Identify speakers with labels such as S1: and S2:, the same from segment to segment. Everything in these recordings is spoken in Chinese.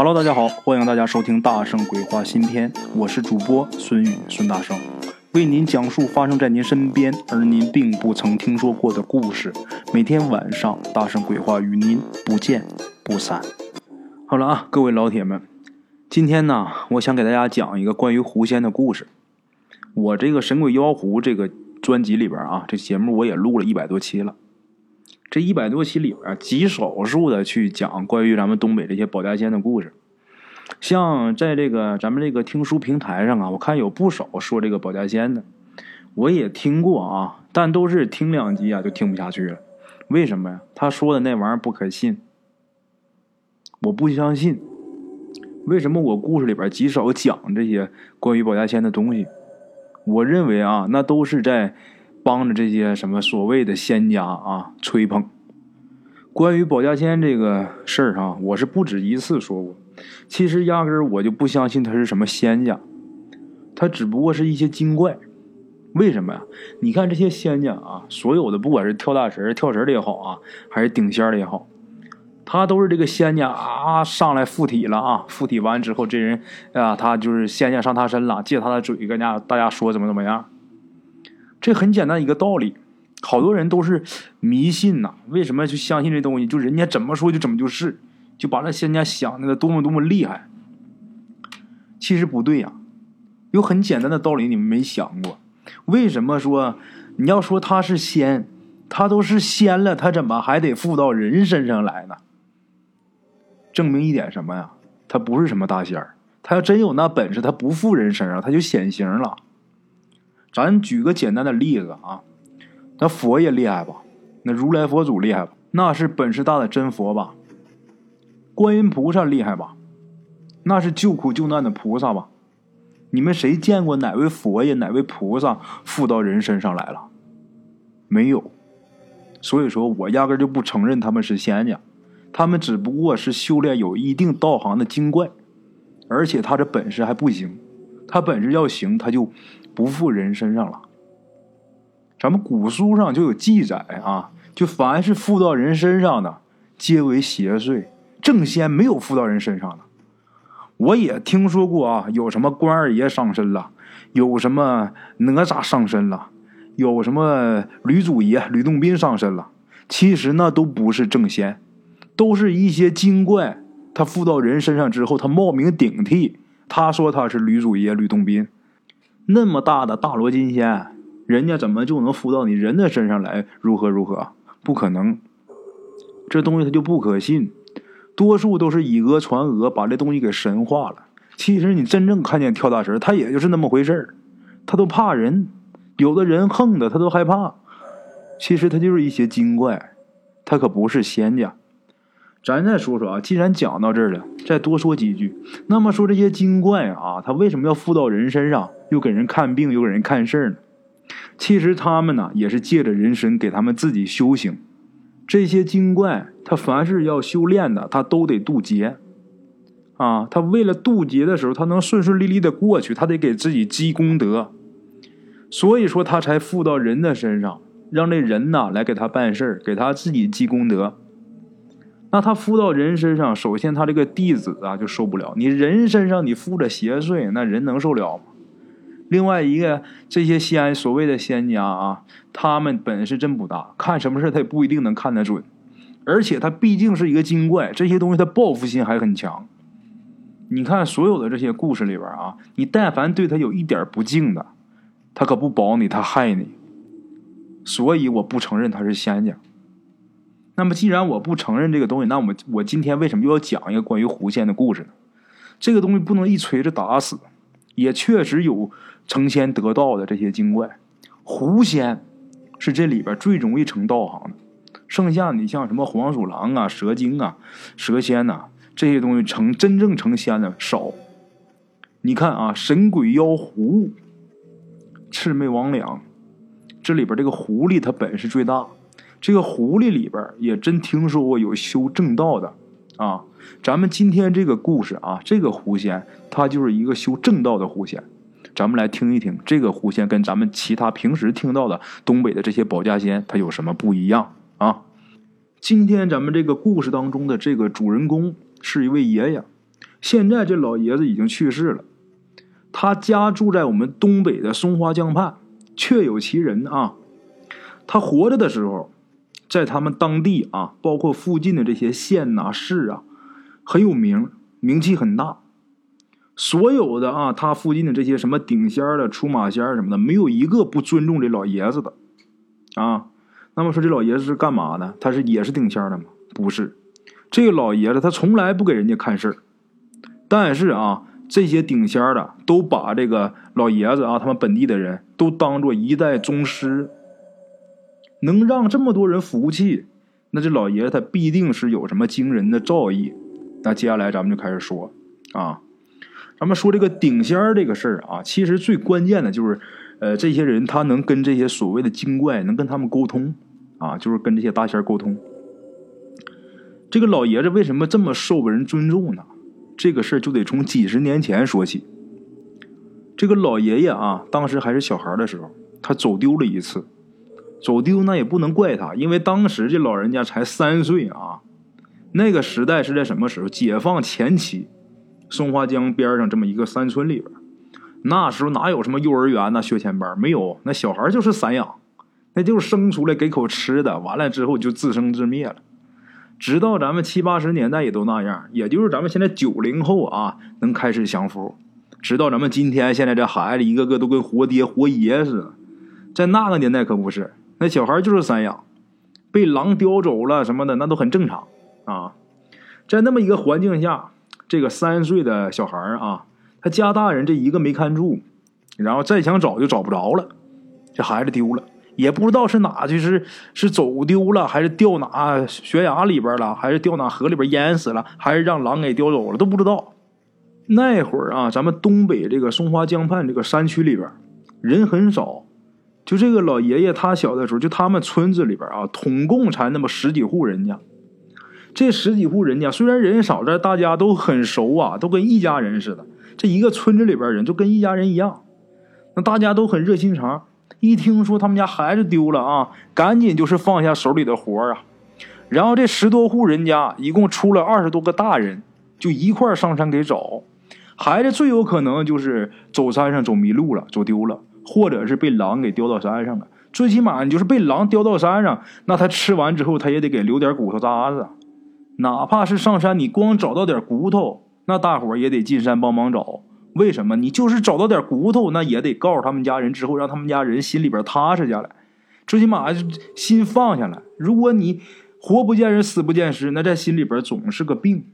S1: Hello，大家好，欢迎大家收听《大圣鬼话》新篇，我是主播孙宇，孙大圣为您讲述发生在您身边而您并不曾听说过的故事。每天晚上，《大圣鬼话》与您不见不散。好了啊，各位老铁们，今天呢，我想给大家讲一个关于狐仙的故事。我这个《神鬼妖狐》这个专辑里边啊，这节目我也录了一百多期了。这一百多期里边，极少数的去讲关于咱们东北这些保家仙的故事。像在这个咱们这个听书平台上啊，我看有不少说这个保家仙的，我也听过啊，但都是听两集啊就听不下去了。为什么呀？他说的那玩意儿不可信，我不相信。为什么我故事里边极少讲这些关于保家仙的东西？我认为啊，那都是在。帮着这些什么所谓的仙家啊吹捧。关于保家仙这个事儿啊，我是不止一次说过。其实压根儿我就不相信他是什么仙家，他只不过是一些精怪。为什么呀？你看这些仙家啊，所有的不管是跳大神、跳神的也好啊，还是顶仙的也好，他都是这个仙家啊上来附体了啊，附体完之后这人啊，他就是仙家上他身了，借他的嘴跟家大家说怎么怎么样。这很简单一个道理，好多人都是迷信呐。为什么就相信这东西？就人家怎么说就怎么就是，就把那仙家想那个多么多么厉害。其实不对呀，有很简单的道理，你们没想过？为什么说你要说他是仙，他都是仙了，他怎么还得附到人身上来呢？证明一点什么呀？他不是什么大仙儿。他要真有那本事，他不附人身上，他就显形了。咱举个简单的例子啊，那佛爷厉害吧？那如来佛祖厉害吧？那是本事大的真佛吧？观音菩萨厉害吧？那是救苦救难的菩萨吧？你们谁见过哪位佛爷、哪位菩萨附到人身上来了？没有。所以说我压根就不承认他们是仙家，他们只不过是修炼有一定道行的精怪，而且他这本事还不行，他本事要行他就。不附人身上了，咱们古书上就有记载啊，就凡是附到人身上的，皆为邪祟。正仙没有附到人身上的。我也听说过啊，有什么关二爷上身了，有什么哪吒上身了，有什么吕祖爷吕洞宾上身了。其实那都不是正仙，都是一些精怪。他附到人身上之后，他冒名顶替，他说他是吕祖爷吕洞宾。那么大的大罗金仙，人家怎么就能附到你人的身上来？如何如何？不可能，这东西它就不可信。多数都是以讹传讹，把这东西给神化了。其实你真正看见跳大神，他也就是那么回事儿，他都怕人，有的人横的他都害怕。其实他就是一些精怪，他可不是仙家。咱再说说啊，既然讲到这儿了，再多说几句。那么说这些精怪啊，他为什么要附到人身上，又给人看病，又给人看事儿呢？其实他们呢，也是借着人身给他们自己修行。这些精怪，他凡是要修炼的，他都得渡劫啊。他为了渡劫的时候，他能顺顺利利的过去，他得给自己积功德。所以说，他才附到人的身上，让这人呐来给他办事儿，给他自己积功德。那他附到人身上，首先他这个弟子啊就受不了。你人身上你附着邪祟，那人能受了吗？另外一个，这些仙所谓的仙家啊，他们本事真不大，看什么事他也不一定能看得准。而且他毕竟是一个精怪，这些东西他报复心还很强。你看所有的这些故事里边啊，你但凡对他有一点不敬的，他可不保你，他害你。所以我不承认他是仙家。那么，既然我不承认这个东西，那我我今天为什么又要讲一个关于狐仙的故事呢？这个东西不能一锤子打死，也确实有成仙得道的这些精怪。狐仙是这里边最容易成道行的，剩下你像什么黄鼠狼啊、蛇精啊、蛇仙呐这些东西成真正成仙的少。你看啊，神鬼妖狐、魑魅魍魉，这里边这个狐狸它本事最大。这个狐狸里边也真听说过有修正道的，啊，咱们今天这个故事啊，这个狐仙他就是一个修正道的狐仙，咱们来听一听这个狐仙跟咱们其他平时听到的东北的这些保家仙他有什么不一样啊？今天咱们这个故事当中的这个主人公是一位爷爷，现在这老爷子已经去世了，他家住在我们东北的松花江畔，确有其人啊。他活着的时候，在他们当地啊，包括附近的这些县呐、市啊，很有名，名气很大。所有的啊，他附近的这些什么顶仙儿的、出马仙儿什么的，没有一个不尊重这老爷子的啊。那么说这老爷子是干嘛的？他是也是顶仙儿的吗？不是，这个老爷子他从来不给人家看事儿。但是啊，这些顶仙儿的都把这个老爷子啊，他们本地的人都当做一代宗师，能让这么多人服气，那这老爷子他必定是有什么惊人的造诣。那接下来咱们就开始说啊，咱们说这个顶仙儿这个事儿啊，其实最关键的就是，呃，这些人他能跟这些所谓的精怪能跟他们沟通啊，就是跟这些大仙沟通。这个老爷子为什么这么受人尊重呢？这个事儿就得从几十年前说起。这个老爷爷啊，当时还是小孩的时候，他走丢了一次。走丢那也不能怪他，因为当时这老人家才三岁啊。那个时代是在什么时候？解放前期，松花江边上这么一个山村里边，那时候哪有什么幼儿园呐、学前班？没有，那小孩就是散养，那就是生出来给口吃的，完了之后就自生自灭了。直到咱们七八十年代也都那样，也就是咱们现在九零后啊，能开始享福。直到咱们今天，现在这孩子一个个都跟活爹活爷似的，在那个年代可不是，那小孩就是散养，被狼叼走了什么的，那都很正常啊。在那么一个环境下，这个三岁的小孩啊，他家大人这一个没看住，然后再想找就找不着了，这孩子丢了。也不知道是哪去，是是走丢了，还是掉哪悬崖里边了，还是掉哪河里边淹死了，还是让狼给叼走了，都不知道。那会儿啊，咱们东北这个松花江畔这个山区里边人很少，就这个老爷爷他小的时候，就他们村子里边啊，统共才那么十几户人家。这十几户人家虽然人少，但大家都很熟啊，都跟一家人似的。这一个村子里边人就跟一家人一样，那大家都很热心肠。一听说他们家孩子丢了啊，赶紧就是放下手里的活啊，然后这十多户人家一共出了二十多个大人，就一块上山给找孩子。最有可能就是走山上走迷路了，走丢了，或者是被狼给叼到山上了。最起码你就是被狼叼到山上，那他吃完之后他也得给留点骨头渣子，哪怕是上山你光找到点骨头，那大伙也得进山帮忙找。为什么？你就是找到点骨头，那也得告诉他们家人，之后让他们家人心里边踏实下来，最起码心放下来。如果你活不见人，死不见尸，那在心里边总是个病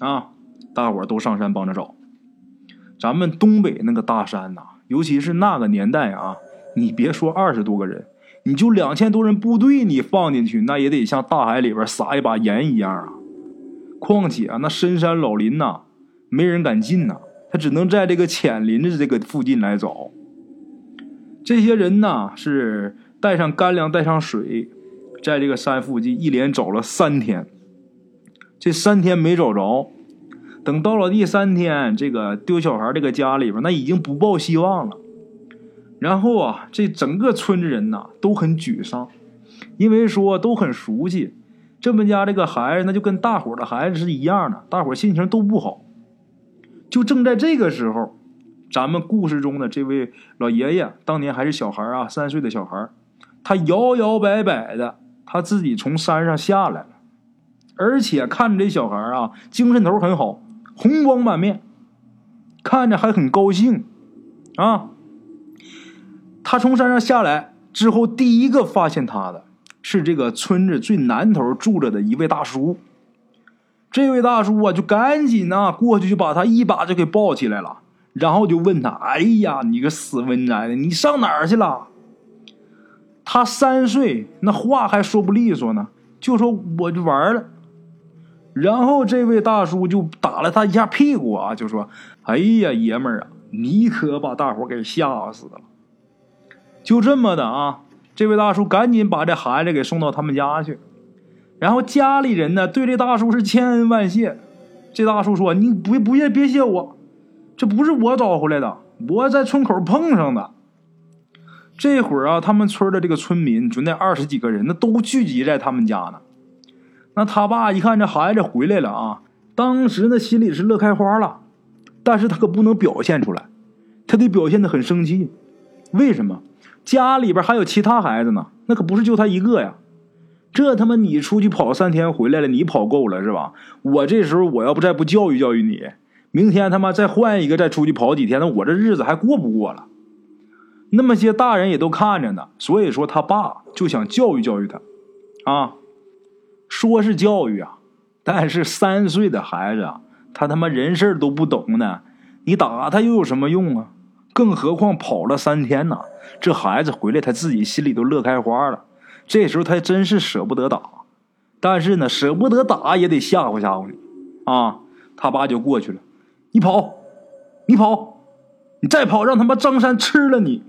S1: 啊！大伙都上山帮着找。咱们东北那个大山呐，尤其是那个年代啊，你别说二十多个人，你就两千多人部队，你放进去，那也得像大海里边撒一把盐一样啊！况且啊，那深山老林呐，没人敢进呐。他只能在这个浅林子这个附近来找。这些人呢是带上干粮，带上水，在这个山附近一连找了三天。这三天没找着，等到了第三天，这个丢小孩这个家里边那已经不抱希望了。然后啊，这整个村子人呐都很沮丧，因为说都很熟悉，这么家这个孩子那就跟大伙的孩子是一样的，大伙心情都不好。就正在这个时候，咱们故事中的这位老爷爷当年还是小孩啊，三岁的小孩，他摇摇摆摆的，他自己从山上下来了，而且看着这小孩啊，精神头很好，红光满面，看着还很高兴啊。他从山上下来之后，第一个发现他的是这个村子最南头住着的一位大叔。这位大叔啊，就赶紧呢过去，就把他一把就给抱起来了，然后就问他：“哎呀，你个死温宅的，你上哪儿去了？”他三岁，那话还说不利索呢，就说我就玩了。然后这位大叔就打了他一下屁股啊，就说：“哎呀，爷们儿啊，你可把大伙给吓死了。”就这么的啊，这位大叔赶紧把这孩子给送到他们家去。然后家里人呢，对这大叔是千恩万谢。这大叔说：“你不不谢别谢我，这不是我找回来的，我在村口碰上的。”这会儿啊，他们村的这个村民就那二十几个人，那都聚集在他们家呢。那他爸一看这孩子回来了啊，当时呢，心里是乐开花了，但是他可不能表现出来，他得表现的很生气。为什么？家里边还有其他孩子呢，那可不是就他一个呀。这他妈你出去跑三天回来了，你跑够了是吧？我这时候我要不再不教育教育你，明天他妈再换一个再出去跑几天，那我这日子还过不过了？那么些大人也都看着呢，所以说他爸就想教育教育他，啊，说是教育啊，但是三岁的孩子啊，他他妈人事都不懂呢，你打他又有什么用啊？更何况跑了三天呢，这孩子回来他自己心里都乐开花了。这时候他真是舍不得打，但是呢，舍不得打也得吓唬吓唬你啊。他爸就过去了，你跑，你跑，你再跑，让他妈张三吃了你。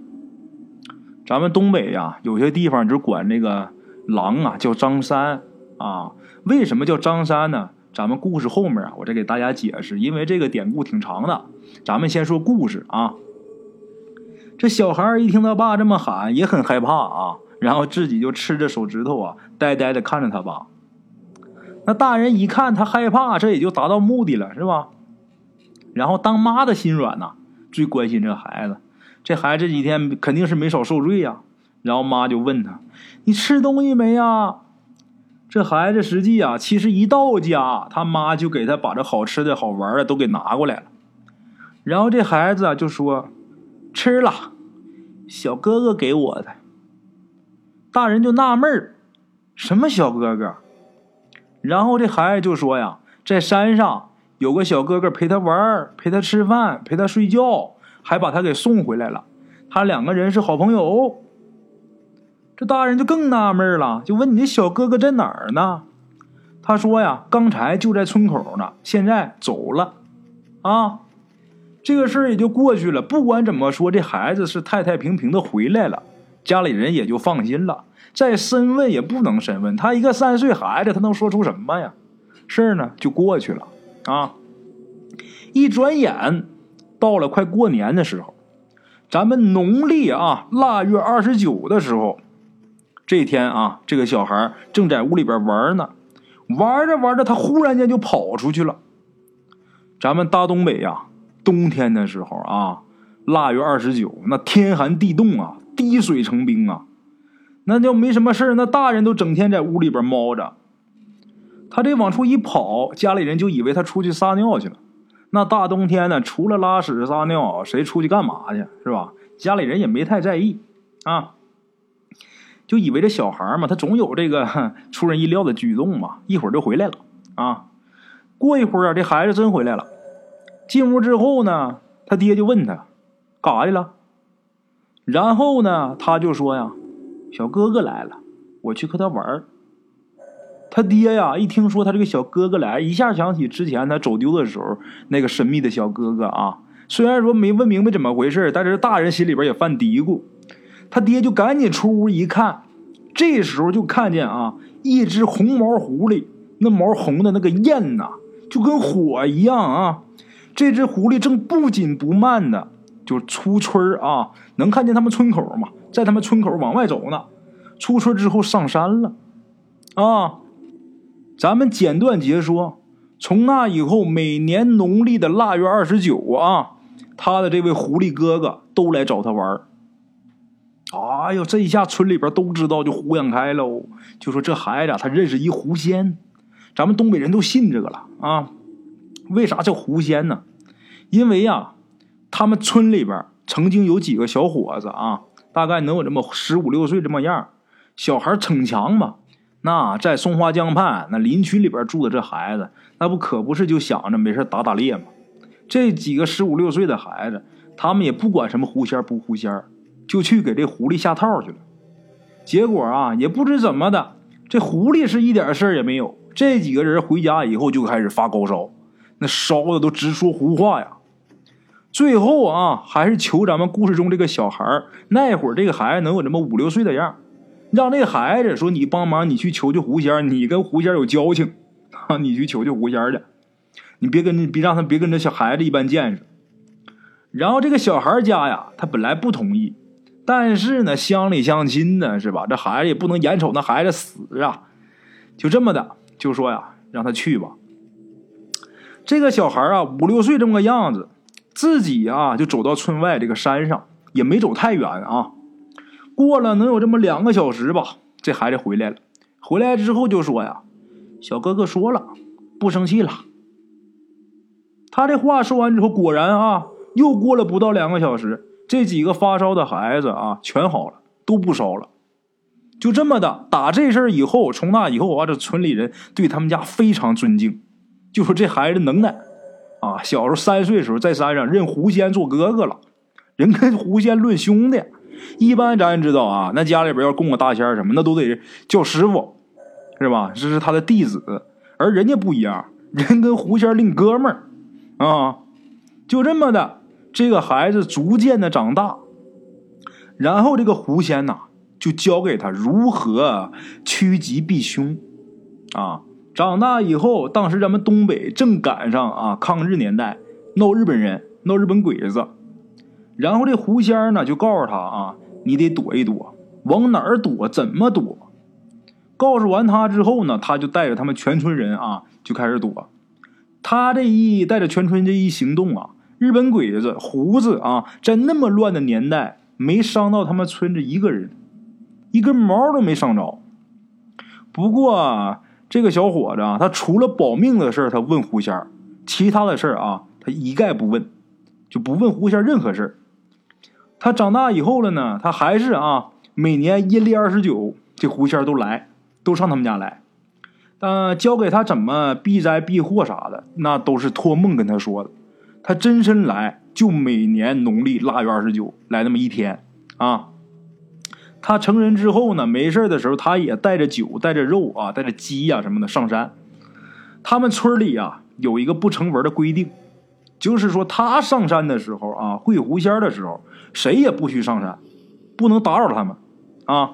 S1: 咱们东北呀，有些地方就管这个狼啊叫张三啊。为什么叫张三呢？咱们故事后面啊，我再给大家解释，因为这个典故挺长的。咱们先说故事啊。这小孩一听他爸这么喊，也很害怕啊，然后自己就吃着手指头啊，呆呆的看着他爸。那大人一看他害怕，这也就达到目的了，是吧？然后当妈的心软呐，最关心这孩子。这孩子这几天肯定是没少受罪呀。然后妈就问他：“你吃东西没呀？”这孩子实际啊，其实一到家，他妈就给他把这好吃的好玩的都给拿过来了。然后这孩子就说。吃了，小哥哥给我的。大人就纳闷儿，什么小哥哥？然后这孩子就说呀，在山上有个小哥哥陪他玩，陪他吃饭，陪他睡觉，还把他给送回来了。他两个人是好朋友。这大人就更纳闷了，就问你这小哥哥在哪儿呢？他说呀，刚才就在村口呢，现在走了。啊。这个事儿也就过去了。不管怎么说，这孩子是太太平平的回来了，家里人也就放心了。再深问也不能深问，他一个三岁孩子，他能说出什么呀？事儿呢就过去了啊。一转眼到了快过年的时候，咱们农历啊腊月二十九的时候，这天啊，这个小孩正在屋里边玩呢，玩着玩着，他忽然间就跑出去了。咱们大东北呀。冬天的时候啊，腊月二十九，那天寒地冻啊，滴水成冰啊，那就没什么事那大人都整天在屋里边猫着，他这往出一跑，家里人就以为他出去撒尿去了。那大冬天的，除了拉屎撒尿，谁出去干嘛去？是吧？家里人也没太在意啊，就以为这小孩嘛，他总有这个 出人意料的举动嘛，一会儿就回来了啊。过一会儿啊，这孩子真回来了。进屋之后呢，他爹就问他干啥去了。然后呢，他就说呀：“小哥哥来了，我去和他玩。”他爹呀，一听说他这个小哥哥来，一下想起之前他走丢的时候那个神秘的小哥哥啊。虽然说没问明白怎么回事，但是大人心里边也犯嘀咕。他爹就赶紧出屋一看，这时候就看见啊，一只红毛狐狸，那毛红的那个艳呐，就跟火一样啊。这只狐狸正不紧不慢的就出村啊，能看见他们村口嘛，在他们村口往外走呢。出村之后上山了，啊，咱们简短截说，从那以后，每年农历的腊月二十九啊，他的这位狐狸哥哥都来找他玩哎呦，这一下村里边都知道，就胡养开喽，就说这孩子他认识一狐仙，咱们东北人都信这个了啊。为啥叫狐仙呢？因为呀，他们村里边曾经有几个小伙子啊，大概能有这么十五六岁这么样，小孩逞强嘛。那在松花江畔那林区里边住的这孩子，那不可不是就想着没事打打猎吗？这几个十五六岁的孩子，他们也不管什么狐仙不狐仙，就去给这狐狸下套去了。结果啊，也不知怎么的，这狐狸是一点事也没有。这几个人回家以后就开始发高烧。那烧的都直说胡话呀！最后啊，还是求咱们故事中这个小孩那会儿这个孩子能有这么五六岁的样让那孩子说你帮忙，你去求求狐仙，你跟狐仙有交情啊，你去求求狐仙去，你别跟别让他别跟这小孩子一般见识。然后这个小孩家呀，他本来不同意，但是呢，乡里乡亲呢，是吧？这孩子也不能眼瞅那孩子死啊，就这么的，就说呀，让他去吧。这个小孩啊，五六岁这么个样子，自己啊就走到村外这个山上，也没走太远啊。过了能有这么两个小时吧，这孩子回来了。回来之后就说呀：“小哥哥说了，不生气了。”他这话说完之后，果然啊，又过了不到两个小时，这几个发烧的孩子啊，全好了，都不烧了。就这么的，打这事儿以后，从那以后啊，这村里人对他们家非常尊敬，就说这孩子能耐啊。小时候三岁时候在山上认狐仙做哥哥了，人跟狐仙论兄弟。一般咱知道啊，那家里边要供个大仙什么，那都得叫师傅，是吧？这是他的弟子，而人家不一样，人跟狐仙另哥们儿。啊，就这么的，这个孩子逐渐的长大，然后这个狐仙呐，就教给他如何趋吉避凶。啊，长大以后，当时咱们东北正赶上啊抗日年代，闹日本人，闹日本鬼子，然后这狐仙呢就告诉他啊，你得躲一躲，往哪儿躲，怎么躲？告诉完他之后呢，他就带着他们全村人啊，就开始躲。他这一带着全村这一行动啊，日本鬼子胡子啊，在那么乱的年代，没伤到他们村子一个人，一根毛都没伤着。不过这个小伙子啊，他除了保命的事他问狐仙其他的事啊，他一概不问，就不问狐仙任何事他长大以后了呢，他还是啊，每年阴历二十九，这狐仙都来，都上他们家来。但，教给他怎么避灾避祸啥的，那都是托梦跟他说的。他真身来，就每年农历腊月二十九来那么一天啊。他成人之后呢，没事的时候，他也带着酒、带着肉啊、带着鸡呀什么的上山。他们村里啊有一个不成文的规定，就是说他上山的时候啊，会狐仙的时候，谁也不许上山，不能打扰他们啊。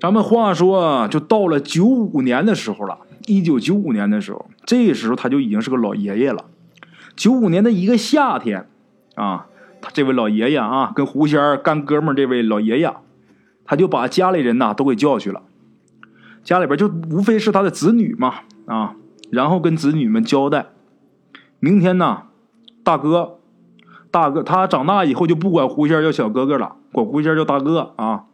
S1: 咱们话说，就到了九五年的时候了。一九九五年的时候，这时候他就已经是个老爷爷了。九五年的一个夏天，啊，他这位老爷爷啊，跟狐仙干哥们这位老爷爷，他就把家里人呐都给叫去了。家里边就无非是他的子女嘛，啊，然后跟子女们交代，明天呢，大哥，大哥，他长大以后就不管狐仙叫小哥哥了，管狐仙叫大哥啊。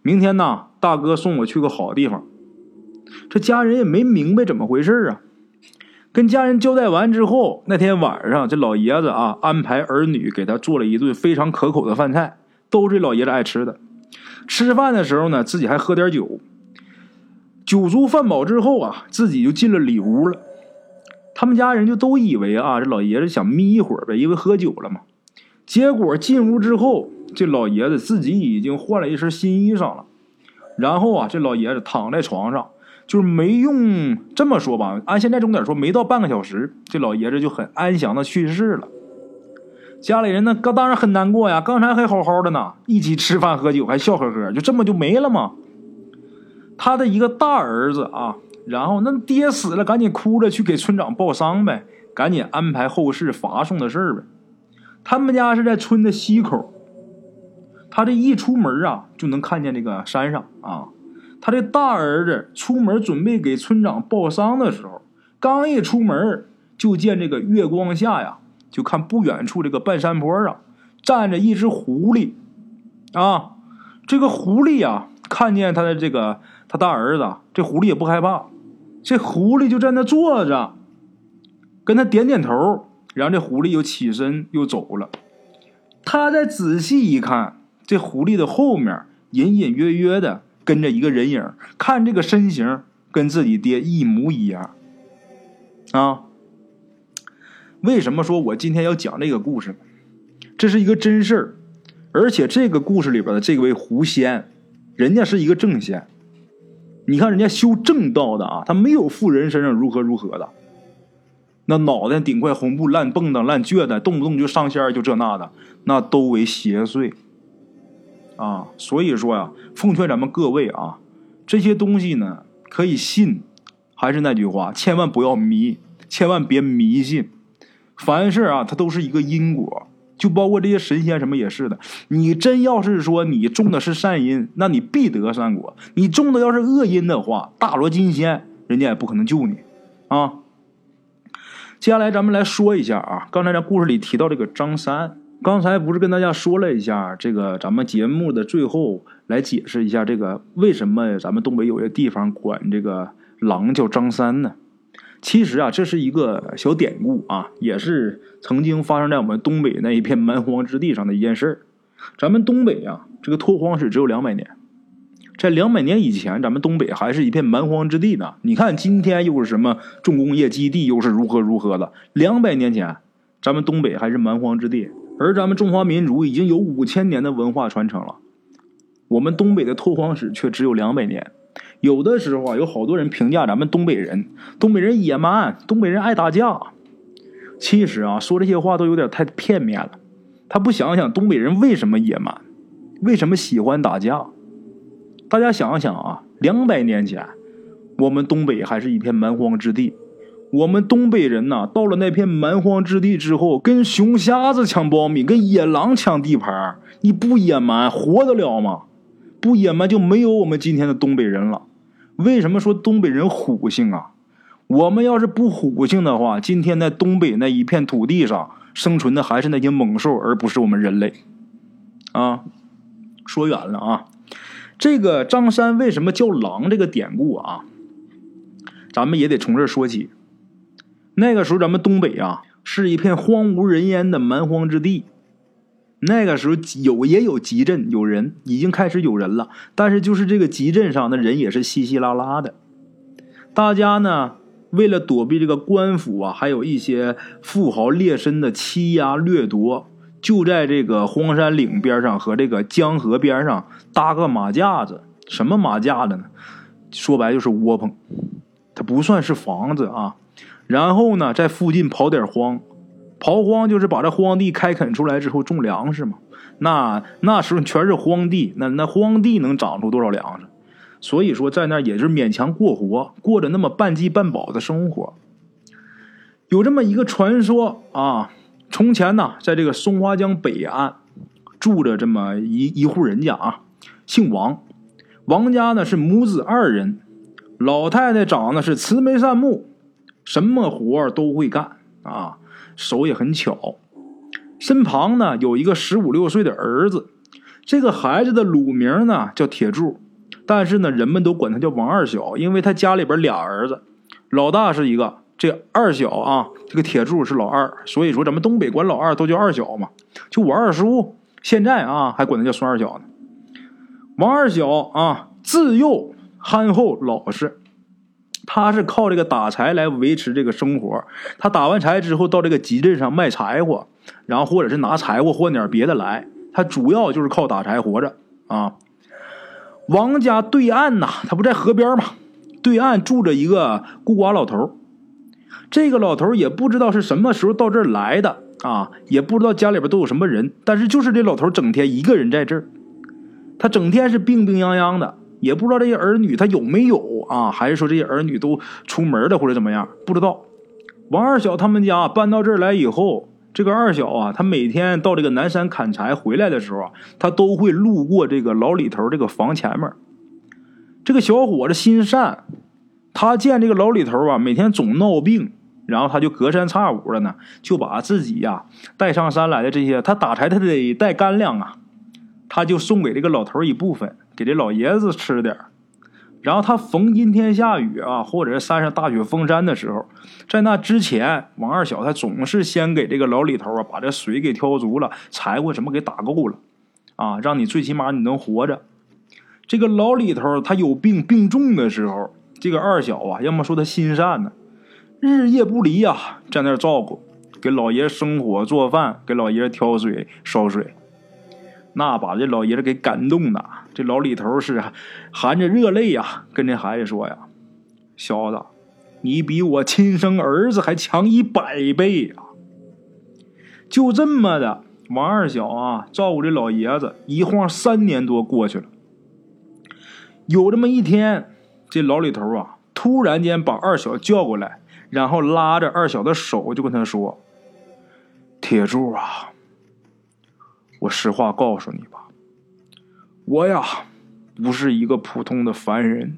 S1: 明天呢，大哥送我去个好地方。这家人也没明白怎么回事啊。跟家人交代完之后，那天晚上这老爷子啊安排儿女给他做了一顿非常可口的饭菜，都是这老爷子爱吃的。吃饭的时候呢，自己还喝点酒。酒足饭饱之后啊，自己就进了里屋了。他们家人就都以为啊，这老爷子想眯一会儿呗，因为喝酒了嘛。结果进屋之后。这老爷子自己已经换了一身新衣裳了，然后啊，这老爷子躺在床上，就是没用这么说吧，按现在钟点说，没到半个小时，这老爷子就很安详的去世了。家里人呢，刚当然很难过呀，刚才还好好的呢，一起吃饭喝酒，还笑呵呵，就这么就没了吗？他的一个大儿子啊，然后那爹死了，赶紧哭着去给村长报丧呗，赶紧安排后事发送的事儿呗。他们家是在村的西口。他这一出门啊，就能看见这个山上啊。他这大儿子出门准备给村长报丧的时候，刚一出门，就见这个月光下呀，就看不远处这个半山坡上站着一只狐狸啊。这个狐狸呀，看见他的这个他大儿子，这狐狸也不害怕，这狐狸就在那坐着，跟他点点头，然后这狐狸又起身又走了。他再仔细一看。这狐狸的后面隐隐约约的跟着一个人影，看这个身形跟自己爹一模一样。啊，为什么说我今天要讲这个故事？这是一个真事儿，而且这个故事里边的这位狐仙，人家是一个正仙。你看人家修正道的啊，他没有富人身上如何如何的，那脑袋顶块红布烂蹦跶烂倔的，动不动就上仙就这那的，那都为邪祟。啊，所以说呀，奉劝咱们各位啊，这些东西呢可以信，还是那句话，千万不要迷，千万别迷信。凡事啊，它都是一个因果，就包括这些神仙什么也是的。你真要是说你种的是善因，那你必得善果；你种的要是恶因的话，大罗金仙人家也不可能救你啊。接下来咱们来说一下啊，刚才在故事里提到这个张三，刚才不是跟大家说了一下这个咱们节目的最后来解释一下这个为什么咱们东北有些地方管这个狼叫张三呢？其实啊，这是一个小典故啊，也是曾经发生在我们东北那一片蛮荒之地上的一件事儿。咱们东北啊，这个拓荒史只有两百年，在两百年以前，咱们东北还是一片蛮荒之地呢。你看今天又是什么重工业基地，又是如何如何的。两百年前，咱们东北还是蛮荒之地，而咱们中华民族已经有五千年的文化传承了，我们东北的拓荒史却只有两百年。有的时候啊，有好多人评价咱们东北人，东北人野蛮，东北人爱打架。其实啊，说这些话都有点太片面了。他不想想东北人为什么野蛮，为什么喜欢打架？大家想想啊，两百年前，我们东北还是一片蛮荒之地。我们东北人呐，到了那片蛮荒之地之后，跟熊瞎子抢苞米，跟野狼抢地盘你不野蛮活得了吗？不野蛮就没有我们今天的东北人了。为什么说东北人虎性啊？我们要是不虎性的话，今天在东北那一片土地上生存的还是那些猛兽，而不是我们人类。啊，说远了啊。这个张三为什么叫狼？这个典故啊，咱们也得从这儿说起。那个时候，咱们东北啊，是一片荒无人烟的蛮荒之地。那个时候有也有集镇，有人已经开始有人了，但是就是这个集镇上的人也是稀稀拉拉的。大家呢，为了躲避这个官府啊，还有一些富豪劣绅的欺压掠夺，就在这个荒山岭边上和这个江河边上搭个马架子。什么马架子呢？说白就是窝棚，它不算是房子啊。然后呢，在附近刨点荒。刨荒就是把这荒地开垦出来之后种粮食嘛，那那时候全是荒地，那那荒地能长出多少粮食？所以说在那也是勉强过活，过着那么半饥半饱的生活。有这么一个传说啊，从前呢，在这个松花江北岸住着这么一一户人家啊，姓王，王家呢是母子二人，老太太长得是慈眉善目，什么活都会干啊。手也很巧，身旁呢有一个十五六岁的儿子，这个孩子的乳名呢叫铁柱，但是呢人们都管他叫王二小，因为他家里边俩儿子，老大是一个，这二小啊，这个铁柱是老二，所以说咱们东北管老二都叫二小嘛，就我二叔，现在啊还管他叫孙二小呢。王二小啊，自幼憨厚老实。他是靠这个打柴来维持这个生活。他打完柴之后，到这个集镇上卖柴火，然后或者是拿柴火换点别的来。他主要就是靠打柴活着啊。王家对岸呐，他不在河边吗？对岸住着一个孤寡老头。这个老头也不知道是什么时候到这儿来的啊，也不知道家里边都有什么人。但是就是这老头整天一个人在这儿，他整天是病病殃殃的。也不知道这些儿女他有没有啊？还是说这些儿女都出门了或者怎么样？不知道。王二小他们家搬到这儿来以后，这个二小啊，他每天到这个南山砍柴回来的时候啊，他都会路过这个老李头这个房前面。这个小伙子心善，他见这个老李头啊每天总闹病，然后他就隔三差五的呢，就把自己呀带上山来的这些，他打柴他得带干粮啊，他就送给这个老头一部分。给这老爷子吃点然后他逢阴天下雨啊，或者是山上大雪封山的时候，在那之前，王二小他总是先给这个老李头啊，把这水给挑足了，柴火什么给打够了，啊，让你最起码你能活着。这个老李头他有病病重的时候，这个二小啊，要么说他心善呢，日夜不离啊，在那照顾，给老爷生火做饭，给老爷挑水烧水。那把这老爷子给感动的，这老李头是含着热泪呀，跟这孩子说呀：“小子，你比我亲生儿子还强一百倍呀！”就这么的，王二小啊，照顾这老爷子一晃三年多过去了。有这么一天，这老李头啊，突然间把二小叫过来，然后拉着二小的手就跟他说：“铁柱啊。”我实话告诉你吧，我呀不是一个普通的凡人，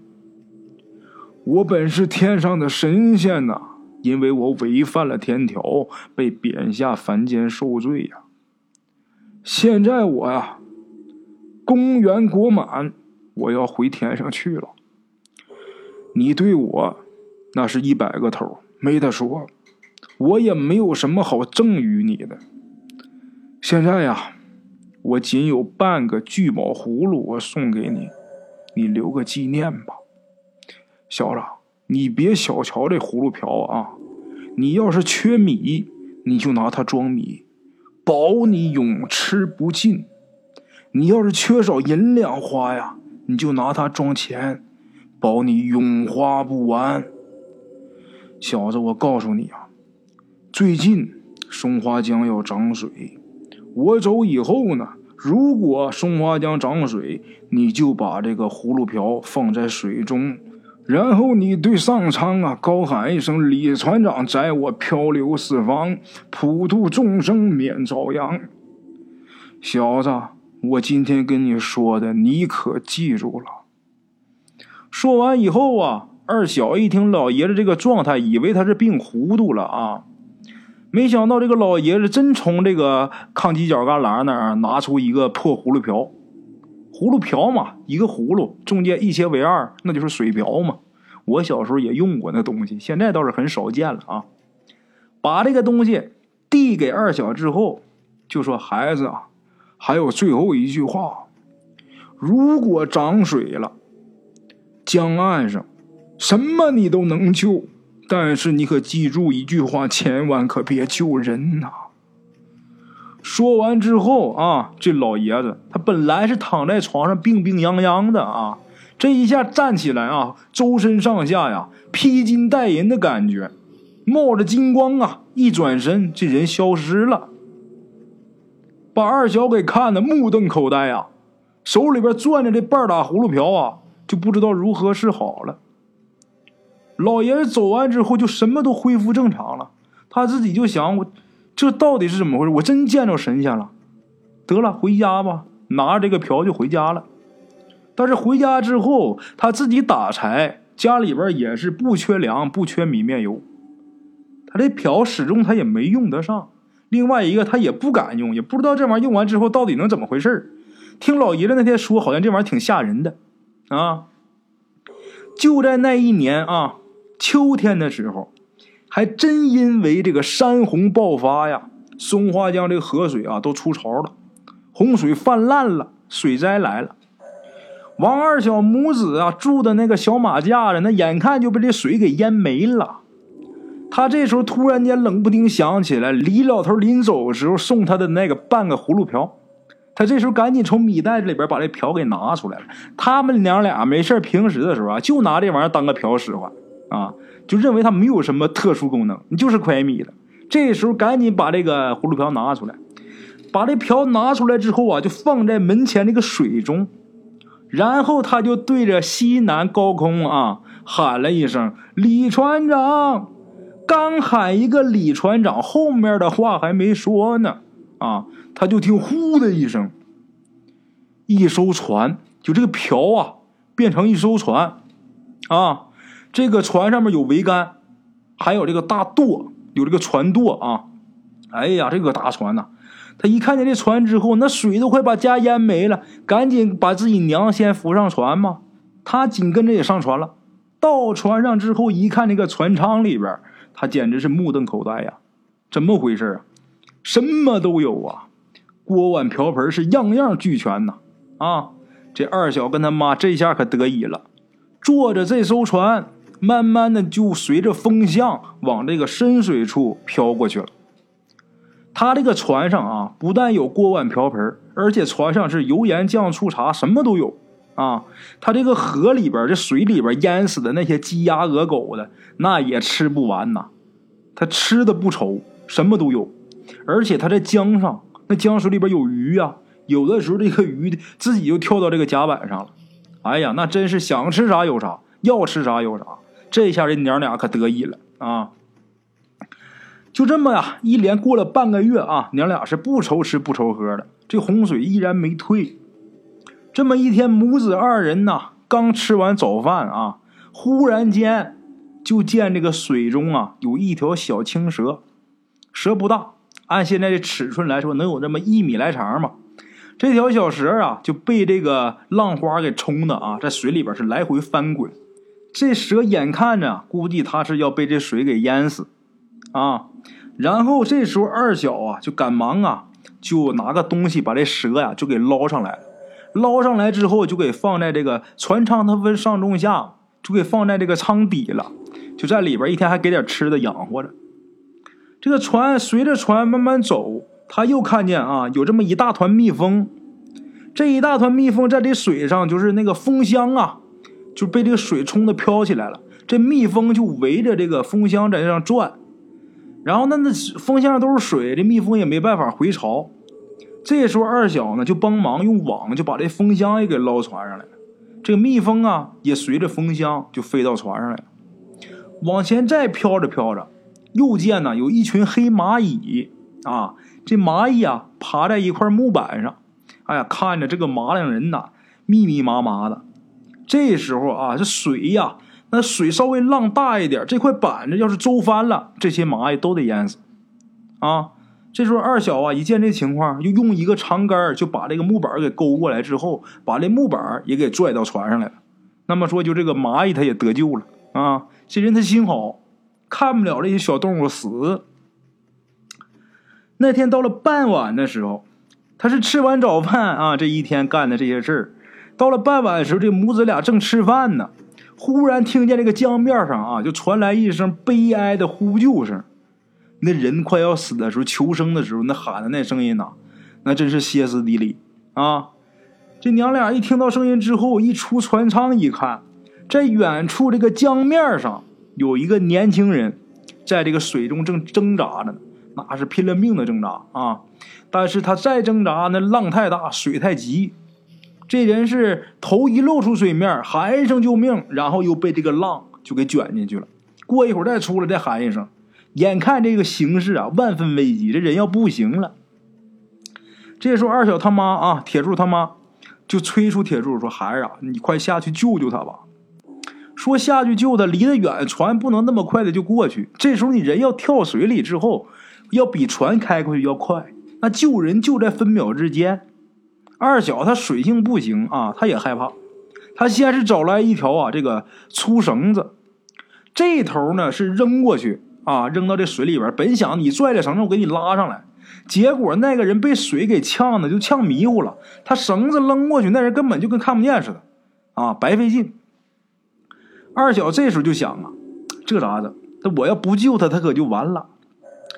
S1: 我本是天上的神仙呐！因为我违反了天条，被贬下凡间受罪呀。现在我呀，公元国满，我要回天上去了。你对我那是一百个头，没得说，我也没有什么好赠予你的。现在呀，我仅有半个聚宝葫芦，我送给你，你留个纪念吧。小子，你别小瞧这葫芦瓢啊！你要是缺米，你就拿它装米，保你永吃不尽；你要是缺少银两花呀，你就拿它装钱，保你永花不完。小子，我告诉你啊，最近松花江要涨水，我走以后呢，如果松花江涨水，你就把这个葫芦瓢放在水中。然后你对上苍啊高喊一声：“李船长载我漂流四方，普度众生免遭殃。”小子，我今天跟你说的，你可记住了。说完以后啊，二小一听老爷子这个状态，以为他是病糊涂了啊，没想到这个老爷子真从这个炕犄角旮旯那儿拿出一个破葫芦瓢。葫芦瓢嘛，一个葫芦中间一切为二，那就是水瓢嘛。我小时候也用过那东西，现在倒是很少见了啊。把这个东西递给二小之后，就说：“孩子啊，还有最后一句话，如果涨水了，江岸上什么你都能救，但是你可记住一句话，千万可别救人呐。”说完之后啊，这老爷子他本来是躺在床上病病殃殃的啊，这一下站起来啊，周身上下呀披金戴银的感觉，冒着金光啊，一转身这人消失了，把二小给看的目瞪口呆啊，手里边攥着这半打葫芦瓢啊，就不知道如何是好了。老爷子走完之后，就什么都恢复正常了，他自己就想我。这到底是怎么回事？我真见着神仙了！得了，回家吧，拿着这个瓢就回家了。但是回家之后，他自己打柴，家里边也是不缺粮，不缺米面油。他这瓢始终他也没用得上。另外一个，他也不敢用，也不知道这玩意儿用完之后到底能怎么回事听老爷子那天说，好像这玩意儿挺吓人的啊。就在那一年啊，秋天的时候。还真因为这个山洪爆发呀，松花江这个河水啊都出潮了，洪水泛滥了，水灾来了。王二小母子啊住的那个小马架子，那眼看就被这水给淹没了。他这时候突然间冷不丁想起来，李老头临走时候送他的那个半个葫芦瓢，他这时候赶紧从米袋子里边把这瓢给拿出来了。他们娘俩没事平时的时候啊，就拿这玩意儿当个瓢使唤啊。就认为它没有什么特殊功能，你就是快米的。这时候赶紧把这个葫芦瓢拿出来，把这瓢拿出来之后啊，就放在门前那个水中，然后他就对着西南高空啊喊了一声：“李船长！”刚喊一个李船长，后面的话还没说呢，啊，他就听呼的一声，一艘船，就这个瓢啊变成一艘船，啊。这个船上面有桅杆，还有这个大舵，有这个船舵啊！哎呀，这个大船呐！他一看见这船之后，那水都快把家淹没了，赶紧把自己娘先扶上船嘛。他紧跟着也上船了。到船上之后，一看那个船舱里边，他简直是目瞪口呆呀！怎么回事啊？什么都有啊，锅碗瓢盆是样样俱全呐！啊，这二小跟他妈这下可得意了，坐着这艘船。慢慢的就随着风向往这个深水处飘过去了。他这个船上啊，不但有锅碗瓢盆，而且船上是油盐酱醋茶，什么都有啊。他这个河里边这水里边淹死的那些鸡鸭鹅狗的，那也吃不完呐。他吃的不愁，什么都有。而且他在江上，那江水里边有鱼呀，有的时候这个鱼自己就跳到这个甲板上了。哎呀，那真是想吃啥有啥，要吃啥有啥。这下这娘俩可得意了啊！就这么呀，一连过了半个月啊，娘俩是不愁吃不愁喝的，这洪水依然没退。这么一天，母子二人呐，刚吃完早饭啊，忽然间就见这个水中啊有一条小青蛇，蛇不大，按现在的尺寸来说，能有这么一米来长吧。这条小蛇啊就被这个浪花给冲的啊，在水里边是来回翻滚。这蛇眼看着，估计它是要被这水给淹死啊。然后这时候二小啊就赶忙啊就拿个东西把这蛇呀就给捞上来了。捞上来之后就给放在这个船舱，它分上中下，就给放在这个舱底了。就在里边一天还给点吃的养活着。这个船随着船慢慢走。他又看见啊，有这么一大团蜜蜂，这一大团蜜蜂在这水上，就是那个蜂箱啊，就被这个水冲的飘起来了。这蜜蜂就围着这个蜂箱在这上转，然后那那蜂箱上都是水，这蜜蜂也没办法回巢。这时候二小呢就帮忙用网就把这蜂箱也给捞船上来了。这个蜜蜂啊也随着蜂箱就飞到船上来了。往前再飘着飘着，又见呢有一群黑蚂蚁啊。这蚂蚁啊，爬在一块木板上，哎呀，看着这个麻两人呐，密密麻麻的。这时候啊，这水呀，那水稍微浪大一点，这块板子要是周翻了，这些蚂蚁都得淹死。啊，这时候二小啊，一见这情况，就用一个长杆就把这个木板给勾过来，之后把这木板也给拽到船上来了。那么说，就这个蚂蚁它也得救了啊。这人他心好，看不了这些小动物死。那天到了傍晚的时候，他是吃完早饭啊，这一天干的这些事儿。到了傍晚的时候，这母子俩正吃饭呢，忽然听见这个江面上啊，就传来一声悲哀的呼救声。那人快要死的时候，求生的时候，那喊的那声音呐，那真是歇斯底里啊！这娘俩一听到声音之后，一出船舱一看，在远处这个江面上有一个年轻人，在这个水中正挣扎着呢。那是拼了命的挣扎啊！但是他再挣扎，那浪太大，水太急，这人是头一露出水面，喊一声救命，然后又被这个浪就给卷进去了。过一会儿再出来，再喊一声，眼看这个形势啊，万分危急，这人要不行了。这时候二小他妈啊，铁柱他妈就催促铁柱说：“孩儿啊，你快下去救救他吧。”说下去救他，离得远，船不能那么快的就过去。这时候你人要跳水里之后。要比船开过去要快，那救人就在分秒之间。二小他水性不行啊，他也害怕。他先是找来一条啊这个粗绳子，这头呢是扔过去啊，扔到这水里边。本想你拽着绳子我给你拉上来，结果那个人被水给呛的就呛迷糊了。他绳子扔过去，那人根本就跟看不见似的，啊，白费劲。二小这时候就想啊，这咋整？那我要不救他，他可就完了。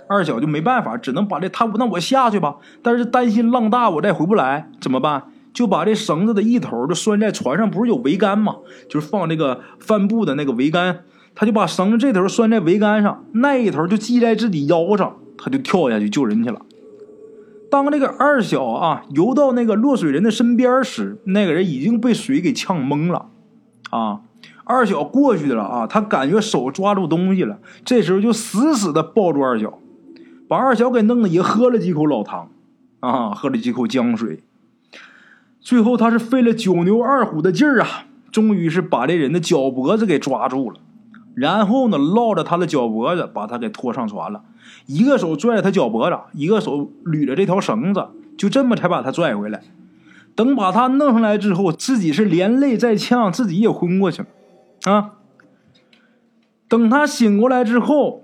S1: 二小就没办法，只能把这他那我下去吧。但是担心浪大，我再回不来，怎么办？就把这绳子的一头就拴在船上，不是有桅杆吗？就是放这个帆布的那个桅杆，他就把绳子这头拴在桅杆上，那一头就系在自己腰上，他就跳下去救人去了。当这个二小啊游到那个落水人的身边时，那个人已经被水给呛懵了。啊，二小过去了啊，他感觉手抓住东西了，这时候就死死的抱住二小。把二小给弄得也喝了几口老汤，啊，喝了几口江水。最后他是费了九牛二虎的劲儿啊，终于是把这人的脚脖子给抓住了，然后呢，绕着他的脚脖子把他给拖上船了。一个手拽着他脚脖子，一个手捋着这条绳子，就这么才把他拽回来。等把他弄上来之后，自己是连累带呛，自己也昏过去了。啊，等他醒过来之后，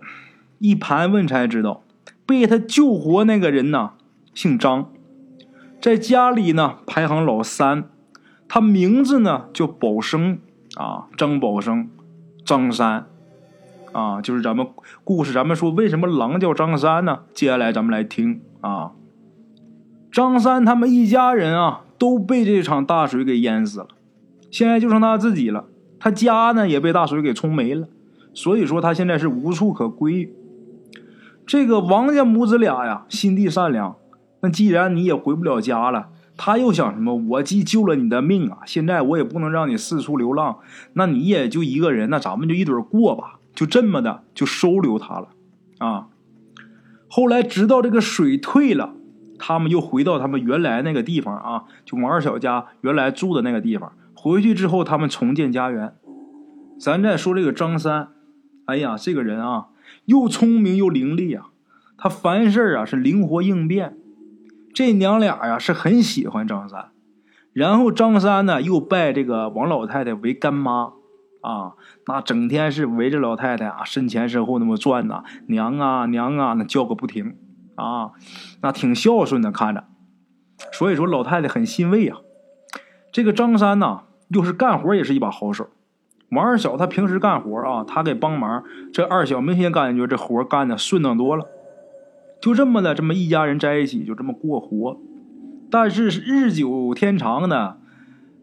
S1: 一盘问才知道。被他救活那个人呢，姓张，在家里呢排行老三，他名字呢叫宝生啊，张宝生，张三，啊，就是咱们故事，咱们说为什么狼叫张三呢？接下来咱们来听啊，张三他们一家人啊都被这场大水给淹死了，现在就剩他自己了，他家呢也被大水给冲没了，所以说他现在是无处可归。这个王家母子俩呀，心地善良。那既然你也回不了家了，他又想什么？我既救了你的命啊，现在我也不能让你四处流浪。那你也就一个人，那咱们就一对过吧。就这么的，就收留他了。啊，后来直到这个水退了，他们又回到他们原来那个地方啊，就王二小家原来住的那个地方。回去之后，他们重建家园。咱再说这个张三。哎呀，这个人啊，又聪明又伶俐啊，他凡事啊是灵活应变。这娘俩呀是很喜欢张三，然后张三呢又拜这个王老太太为干妈啊，那整天是围着老太太啊身前身后那么转呐，娘啊娘啊，那叫个不停啊，那挺孝顺的看着。所以说老太太很欣慰啊。这个张三呢，又是干活也是一把好手。王二小他平时干活啊，他给帮忙。这二小明显感觉这活干的顺当多了。就这么的，这么一家人在一起，就这么过活。但是日久天长呢，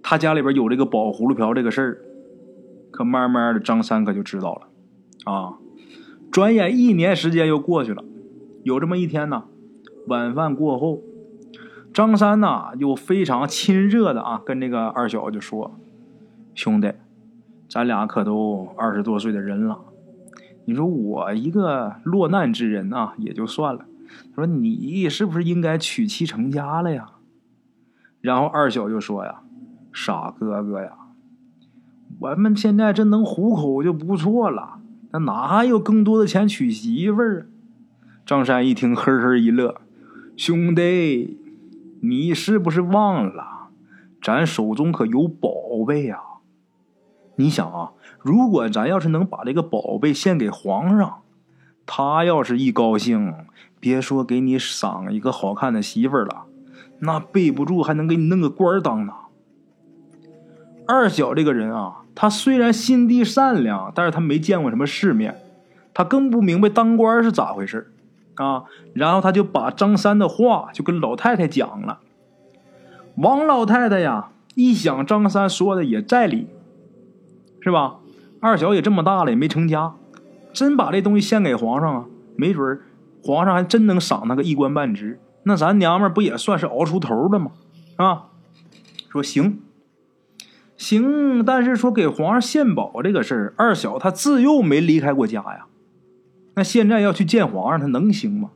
S1: 他家里边有这个宝葫芦瓢这个事儿，可慢慢的张三可就知道了。啊，转眼一年时间又过去了。有这么一天呢，晚饭过后。张三呐，又非常亲热的啊，跟这个二小就说：“兄弟，咱俩可都二十多岁的人了，你说我一个落难之人啊，也就算了。他说你是不是应该娶妻成家了呀？”然后二小就说：“呀，傻哥哥呀，我们现在这能糊口就不错了，那哪还有更多的钱娶媳妇儿？”张山一听，呵呵一乐：“兄弟。”你是不是忘了，咱手中可有宝贝呀？你想啊，如果咱要是能把这个宝贝献给皇上，他要是一高兴，别说给你赏一个好看的媳妇儿了，那备不住还能给你弄个官当呢。二小这个人啊，他虽然心地善良，但是他没见过什么世面，他更不明白当官是咋回事啊，然后他就把张三的话就跟老太太讲了。王老太太呀，一想张三说的也在理，是吧？二小也这么大了，也没成家，真把这东西献给皇上啊，没准皇上还真能赏他个一官半职。那咱娘们不也算是熬出头了吗？啊？说行，行，但是说给皇上献宝这个事儿，二小他自幼没离开过家呀。那现在要去见皇上，他能行吗？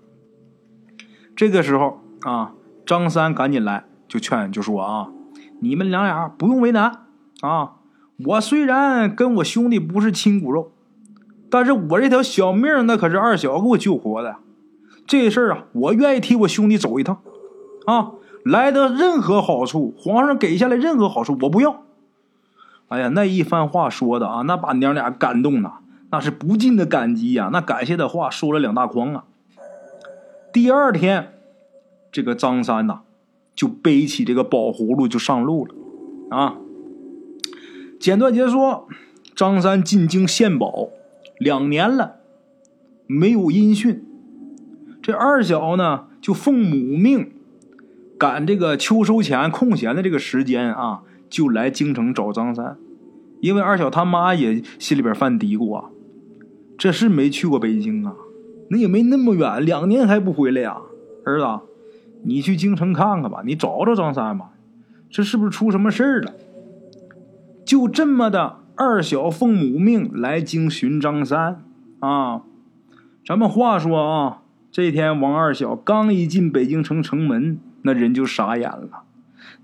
S1: 这个时候啊，张三赶紧来就劝，就说啊，你们两俩不用为难啊。我虽然跟我兄弟不是亲骨肉，但是我这条小命那可是二小给我救活的。这事儿啊，我愿意替我兄弟走一趟啊。来的任何好处，皇上给下来任何好处，我不要。哎呀，那一番话说的啊，那把娘俩感动的。那是不尽的感激呀！那感谢的话说了两大筐啊。第二天，这个张三呐，就背起这个宝葫芦就上路了啊。简短截说，张三进京献宝两年了，没有音讯。这二小呢，就奉母命，赶这个秋收前空闲的这个时间啊，就来京城找张三，因为二小他妈也心里边犯嘀咕啊。这是没去过北京啊，那也没那么远，两年还不回来呀，儿子，你去京城看看吧，你找找张三吧，这是不是出什么事儿了？就这么的，二小奉母命来京寻张三啊。咱们话说啊，这天王二小刚一进北京城城门，那人就傻眼了。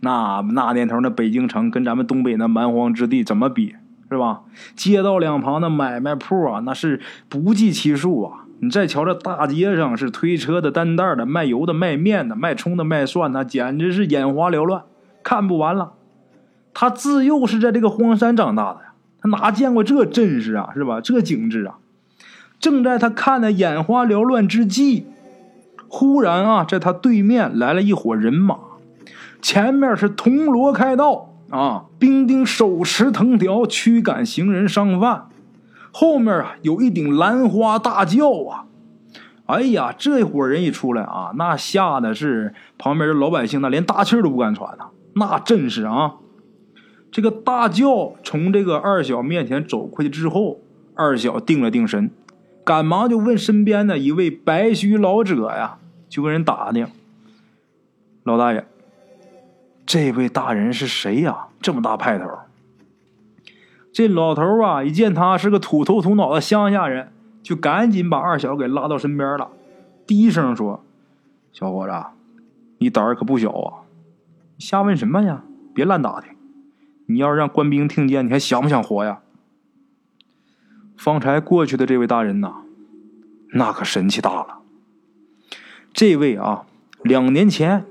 S1: 那那年头，那北京城跟咱们东北那蛮荒之地怎么比？是吧？街道两旁的买卖铺啊，那是不计其数啊！你再瞧这大街上，是推车的、担袋的、卖油的、卖面的、卖葱的、卖蒜，那简直是眼花缭乱，看不完了。他自幼是在这个荒山长大的呀，他哪见过这阵势啊？是吧？这景致啊！正在他看的眼花缭乱之际，忽然啊，在他对面来了一伙人马，前面是铜锣开道。啊！兵丁手持藤条驱赶行人商贩，后面啊有一顶兰花大轿啊！哎呀，这伙人一出来啊，那吓得是旁边的老百姓那连大气都不敢喘呐，那阵势啊！这个大轿从这个二小面前走过去之后，二小定了定神，赶忙就问身边的一位白须老者呀，就跟人打听：“老大爷。”这位大人是谁呀？这么大派头！这老头啊，一见他是个土头土脑的乡下人，就赶紧把二小给拉到身边了，低声说：“小伙子，你胆儿可不小啊！瞎问什么呀？别乱打听！你要是让官兵听见，你还想不想活呀？”方才过去的这位大人呐，那可神气大了。这位啊，两年前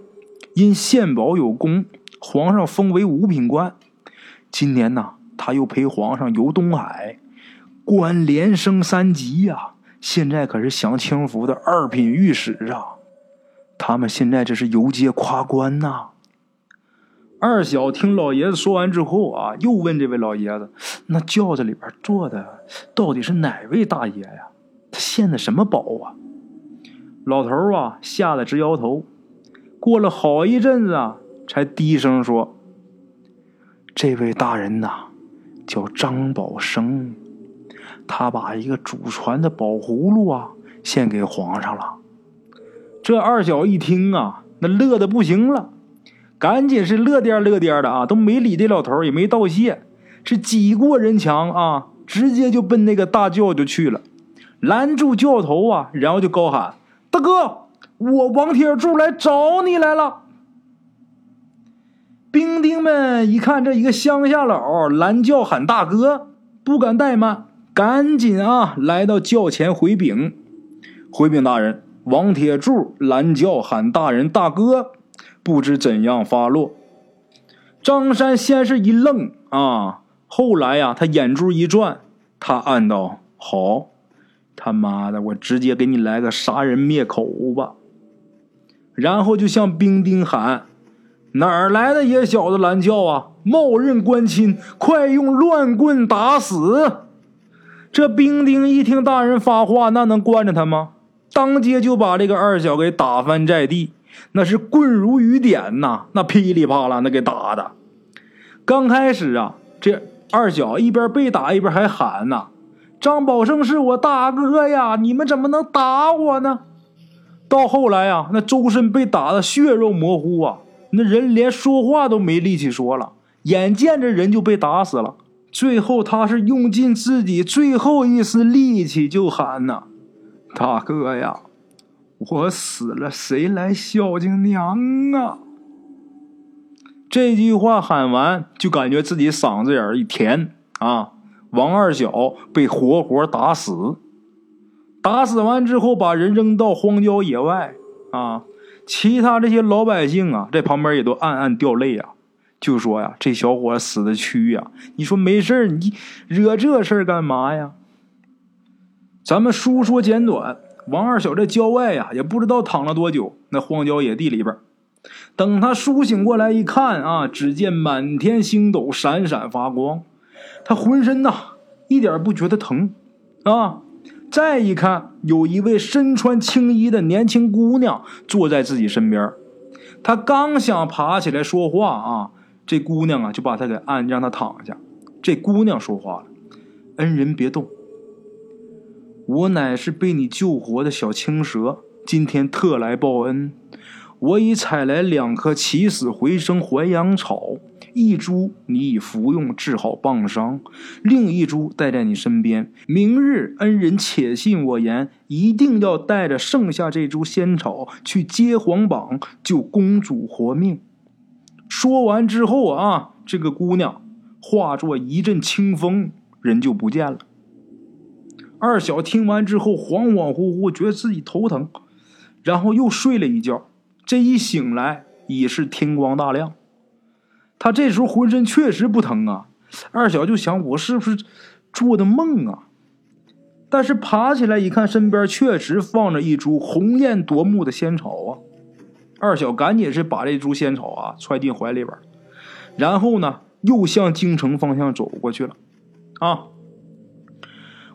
S1: 因献宝有功，皇上封为五品官。今年呢，他又陪皇上游东海，官连升三级呀。现在可是享清福的二品御史啊！他们现在这是游街夸官呐。二小听老爷子说完之后啊，又问这位老爷子：“那轿子里边坐的到底是哪位大爷呀？他献的什么宝啊？”老头啊，吓得直摇头。过了好一阵子啊，才低声说：“这位大人呐，叫张宝生。”他把一个祖传的宝葫芦啊献给皇上了。这二小一听啊，那乐的不行了，赶紧是乐颠乐颠的啊，都没理这老头，也没道谢，是挤过人墙啊，直接就奔那个大轿就去了，拦住轿头啊，然后就高喊：“大哥，我王铁柱来找你来了。”兵丁们一看这一个乡下佬拦轿喊大哥，不敢怠慢。赶紧啊，来到轿前回禀，回禀大人，王铁柱拦轿喊大人大哥，不知怎样发落。张山先是一愣啊，后来呀，他眼珠一转，他暗道：好，他妈的，我直接给你来个杀人灭口吧。然后就向兵丁喊：哪儿来的野小子拦轿啊？冒认官亲，快用乱棍打死！这兵丁一听大人发话，那能惯着他吗？当街就把这个二小给打翻在地，那是棍如雨点呐，那噼里啪啦那给打的。刚开始啊，这二小一边被打一边还喊呐：“张宝胜是我大哥呀，你们怎么能打我呢？”到后来啊，那周身被打的血肉模糊啊，那人连说话都没力气说了，眼见着人就被打死了。最后，他是用尽自己最后一丝力气，就喊呐：“大哥呀，我死了，谁来孝敬娘啊？”这句话喊完，就感觉自己嗓子眼一甜啊。王二小被活活打死，打死完之后，把人扔到荒郊野外啊。其他这些老百姓啊，在旁边也都暗暗掉泪啊。就说呀，这小伙死的屈呀！你说没事你惹这事儿干嘛呀？咱们书说简短，王二小在郊外呀，也不知道躺了多久，那荒郊野地里边。等他苏醒过来一看啊，只见满天星斗闪闪发光，他浑身呐一点不觉得疼啊。再一看，有一位身穿青衣的年轻姑娘坐在自己身边，他刚想爬起来说话啊。这姑娘啊，就把他给按，让他躺下。这姑娘说话了：“恩人别动，我乃是被你救活的小青蛇，今天特来报恩。我已采来两颗起死回生还阳草，一株你已服用治好棒伤，另一株带在你身边。明日恩人且信我言，一定要带着剩下这株仙草去接皇榜，救公主活命。”说完之后啊，这个姑娘化作一阵清风，人就不见了。二小听完之后，恍恍惚惚，觉得自己头疼，然后又睡了一觉。这一醒来，已是天光大亮。他这时候浑身确实不疼啊。二小就想，我是不是做的梦啊？但是爬起来一看，身边确实放着一株红艳夺目的仙草啊。二小赶紧是把这株仙草啊揣进怀里边，然后呢又向京城方向走过去了。啊，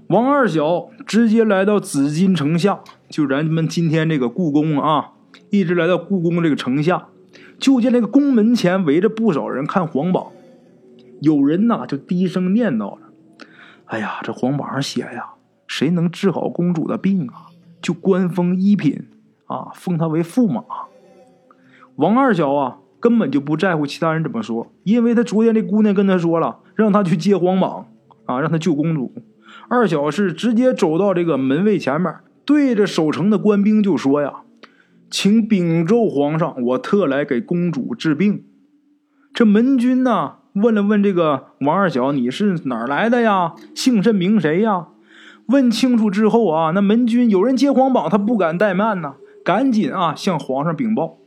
S1: 王二小直接来到紫禁城下，就咱们今天这个故宫啊，一直来到故宫这个城下，就见那个宫门前围着不少人看皇榜，有人呐就低声念叨着：“哎呀，这皇榜上写呀，谁能治好公主的病啊，就官封一品啊，封她为驸马。”王二小啊，根本就不在乎其他人怎么说，因为他昨天这姑娘跟他说了，让他去接皇榜啊，让他救公主。二小是直接走到这个门卫前面，对着守城的官兵就说呀：“请禀奏皇上，我特来给公主治病。”这门军呢，问了问这个王二小：“你是哪儿来的呀？姓甚名谁呀？”问清楚之后啊，那门军有人接皇榜，他不敢怠慢呐，赶紧啊向皇上禀报。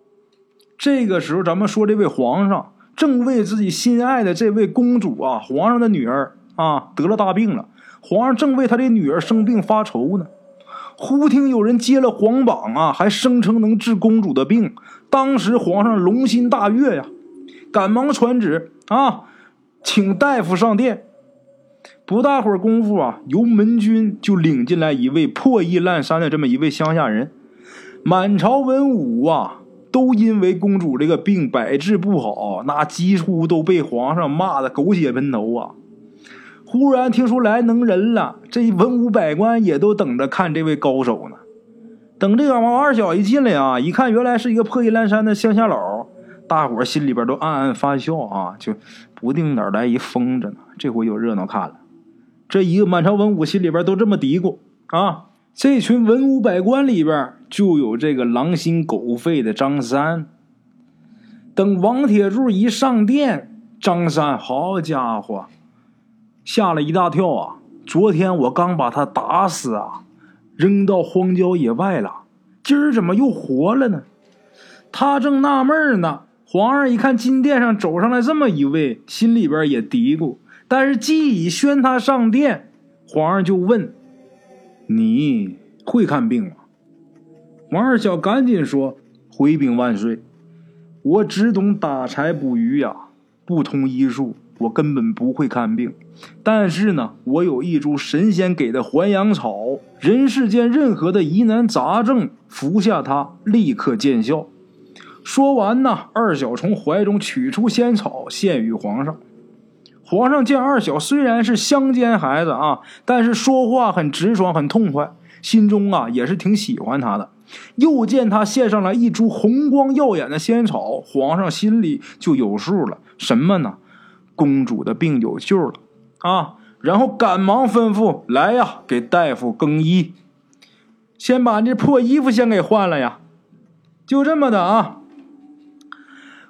S1: 这个时候，咱们说这位皇上正为自己心爱的这位公主啊，皇上的女儿啊得了大病了，皇上正为他的女儿生病发愁呢。忽听有人接了皇榜啊，还声称能治公主的病，当时皇上龙心大悦呀，赶忙传旨啊，请大夫上殿。不大会儿功夫啊，由门军就领进来一位破衣烂衫的这么一位乡下人。满朝文武啊，都因为公主这个病百治不好，那几乎都被皇上骂的狗血喷头啊。忽然听说来能人了，这文武百官也都等着看这位高手呢。等这个王二小一进来啊，一看原来是一个破衣烂衫的乡下佬，大伙心里边都暗暗发笑啊，就不定哪来一疯子呢。这回有热闹看了。这一个满朝文武心里边都这么嘀咕啊。这群文武百官里边就有这个狼心狗肺的张三。等王铁柱一上殿，张三好家伙！吓了一大跳啊！昨天我刚把他打死啊，扔到荒郊野外了，今儿怎么又活了呢？他正纳闷呢。皇上一看金殿上走上来这么一位，心里边也嘀咕。但是既已宣他上殿，皇上就问：“你会看病吗？”王二小赶紧说：“回禀万岁，我只懂打柴捕鱼呀，不通医术。”我根本不会看病，但是呢，我有一株神仙给的还阳草，人世间任何的疑难杂症，服下它立刻见效。说完呢，二小从怀中取出仙草，献与皇上。皇上见二小虽然是乡间孩子啊，但是说话很直爽，很痛快，心中啊也是挺喜欢他的。又见他献上来一株红光耀眼的仙草，皇上心里就有数了，什么呢？公主的病有救了啊！然后赶忙吩咐来呀，给大夫更衣，先把这破衣服先给换了呀。就这么的啊，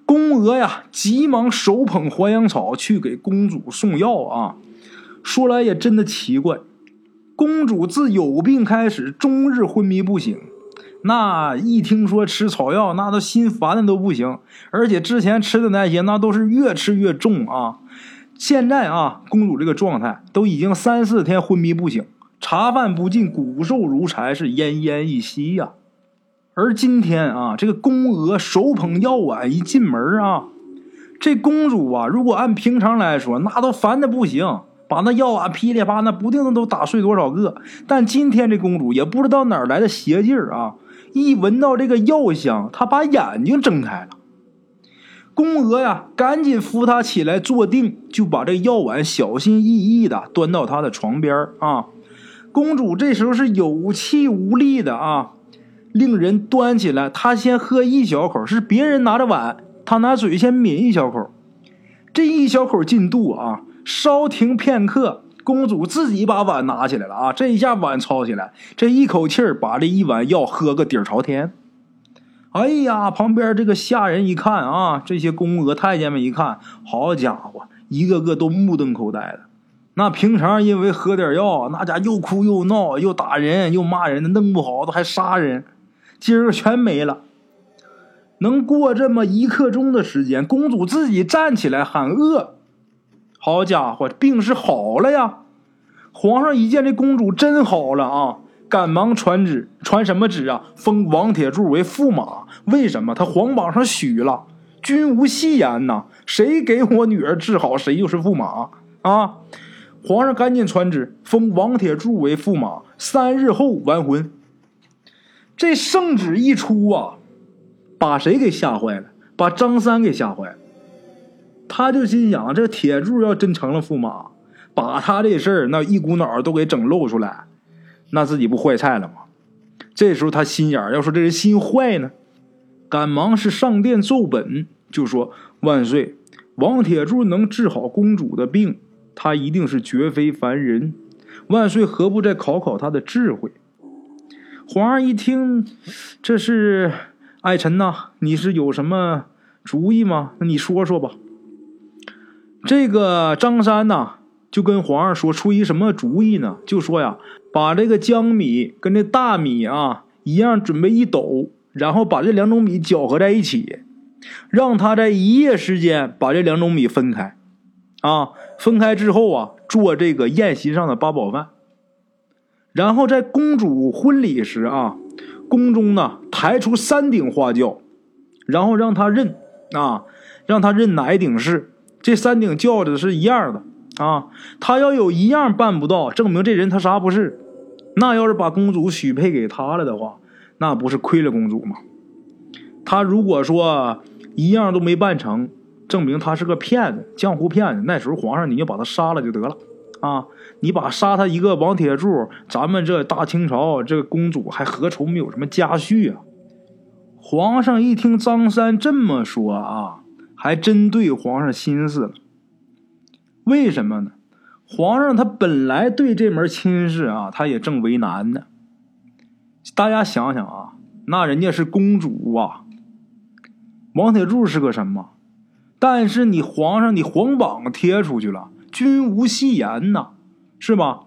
S1: 宫娥呀，急忙手捧还阳草去给公主送药啊。说来也真的奇怪，公主自有病开始，终日昏迷不醒。那一听说吃草药，那都心烦的都不行，而且之前吃的那些，那都是越吃越重啊。现在啊，公主这个状态都已经三四天昏迷不醒，茶饭不进，骨瘦如柴，是奄奄一息呀。而今天啊，这个宫娥手捧药碗一进门啊，这公主啊，如果按平常来说，那都烦的不行，把那药碗噼里啪啦，不定都打碎多少个。但今天这公主也不知道哪来的邪劲儿啊。一闻到这个药香，她把眼睛睁开了。宫娥呀，赶紧扶他起来坐定，就把这药碗小心翼翼的端到他的床边啊。公主这时候是有气无力的啊，令人端起来，她先喝一小口，是别人拿着碗，她拿嘴先抿一小口。这一小口进肚啊，稍停片刻。公主自己把碗拿起来了啊！这一下碗抄起来，这一口气儿把这一碗药喝个底儿朝天。哎呀，旁边这个下人一看啊，这些宫娥太监们一看，好家伙，一个个都目瞪口呆的。那平常因为喝点药，那家又哭又闹，又打人又骂人的，弄不好都还杀人。今儿全没了。能过这么一刻钟的时间，公主自己站起来喊饿。好家伙，病是好了呀！皇上一见这公主真好了啊，赶忙传旨，传什么旨啊？封王铁柱为驸马。为什么？他皇榜上许了，君无戏言呐，谁给我女儿治好，谁就是驸马啊！皇上赶紧传旨，封王铁柱为驸马，三日后完婚。这圣旨一出啊，把谁给吓坏了？把张三给吓坏了。他就心想：这铁柱要真成了驸马，把他这事儿那一股脑都给整露出来，那自己不坏菜了吗？这时候他心眼儿要说这人心坏呢，赶忙是上殿奏本，就说：“万岁，王铁柱能治好公主的病，他一定是绝非凡人。万岁何不再考考他的智慧？”皇上一听，这是爱臣呐，你是有什么主意吗？那你说说吧。这个张三呐，就跟皇上说出一什么主意呢？就说呀，把这个江米跟这大米啊一样，准备一斗，然后把这两种米搅和在一起，让他在一夜时间把这两种米分开，啊，分开之后啊，做这个宴席上的八宝饭。然后在公主婚礼时啊，宫中呢抬出三顶花轿，然后让他认啊，让他认哪一顶是这三顶轿子是一样的啊。他要有一样办不到，证明这人他啥不是。那要是把公主许配给他了的话，那不是亏了公主吗？他如果说一样都没办成，证明他是个骗子，江湖骗子。那时候皇上你就把他杀了就得了。啊！你把杀他一个王铁柱，咱们这大清朝这个公主还何愁没有什么家婿啊？皇上一听张三这么说啊，还真对皇上心思了。为什么呢？皇上他本来对这门亲事啊，他也正为难呢。大家想想啊，那人家是公主啊，王铁柱是个什么？但是你皇上，你皇榜贴出去了。君无戏言呐，是吧？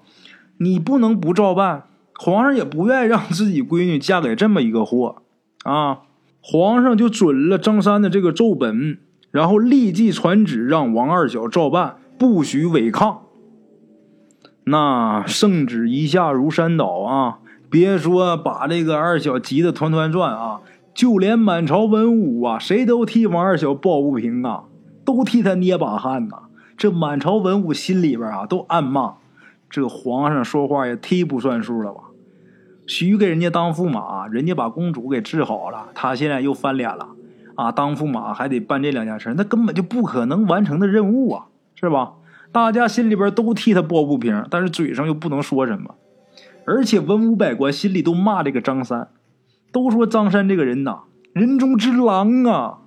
S1: 你不能不照办。皇上也不愿意让自己闺女嫁给这么一个货啊！皇上就准了张三的这个奏本，然后立即传旨让王二小照办，不许违抗。那圣旨一下如山倒啊！别说把这个二小急得团团转啊，就连满朝文武啊，谁都替王二小抱不平啊，都替他捏把汗呐。这满朝文武心里边啊，都暗骂：这皇上说话也忒不算数了吧？许给人家当驸马，人家把公主给治好了，他现在又翻脸了啊！当驸马还得办这两件事，那根本就不可能完成的任务啊，是吧？大家心里边都替他抱不平，但是嘴上又不能说什么，而且文武百官心里都骂这个张三，都说张三这个人呐，人中之狼啊，